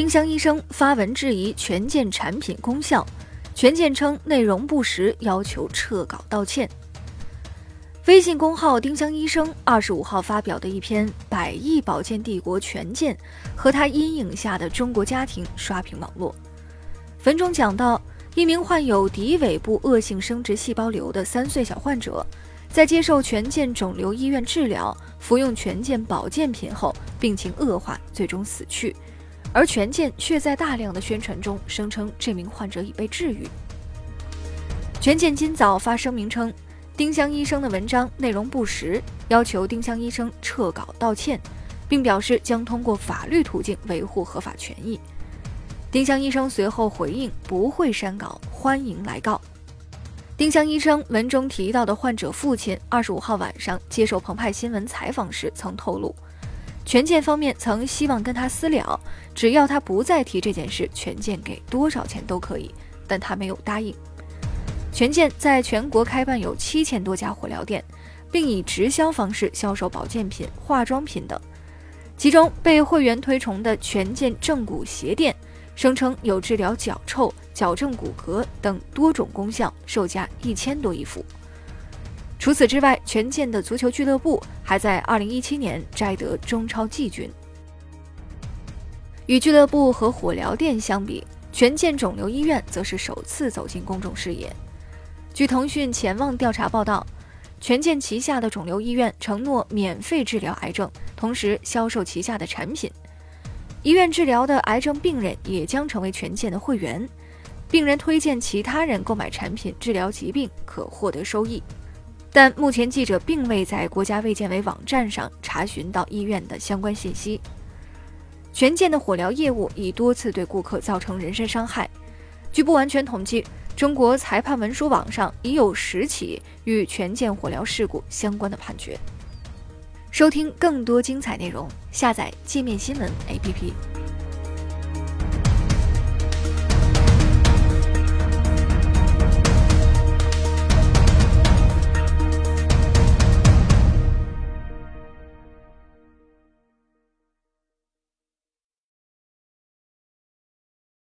丁香医生发文质疑权健产品功效，权健称内容不实，要求撤稿道歉。微信公号丁香医生二十五号发表的一篇《百亿保健帝国权健和他阴影下的中国家庭》刷屏网络。文中讲到，一名患有骶尾部恶性生殖细胞瘤的三岁小患者，在接受权健肿瘤医院治疗，服用权健保健品后，病情恶化，最终死去。而权健却在大量的宣传中声称这名患者已被治愈。权健今早发声明称。丁香医生的文章内容不实，要求丁香医生撤稿道歉，并表示将通过法律途径维护合法权益。丁香医生随后回应不会删稿，欢迎来告。丁香医生文中提到的患者父亲，二十五号晚上接受澎湃新闻采访时曾透露，权健方面曾希望跟他私了，只要他不再提这件事，权健给多少钱都可以，但他没有答应。权健在全国开办有七千多家火疗店，并以直销方式销售保健品、化妆品等。其中被会员推崇的权健正骨鞋店，声称有治疗脚臭、矫正骨骼等多种功效，售价一千多一副。除此之外，权健的足球俱乐部还在2017年摘得中超季军。与俱乐部和火疗店相比，权健肿瘤医院则是首次走进公众视野。据腾讯前望调查报道，权健旗下的肿瘤医院承诺免费治疗癌症，同时销售旗下的产品。医院治疗的癌症病人也将成为权健的会员，病人推荐其他人购买产品治疗疾病可获得收益。但目前记者并未在国家卫健委网站上查询到医院的相关信息。权健的火疗业务已多次对顾客造成人身伤害，据不完全统计。中国裁判文书网上已有十起与权健火疗事故相关的判决。收听更多精彩内容，下载界面新闻 APP。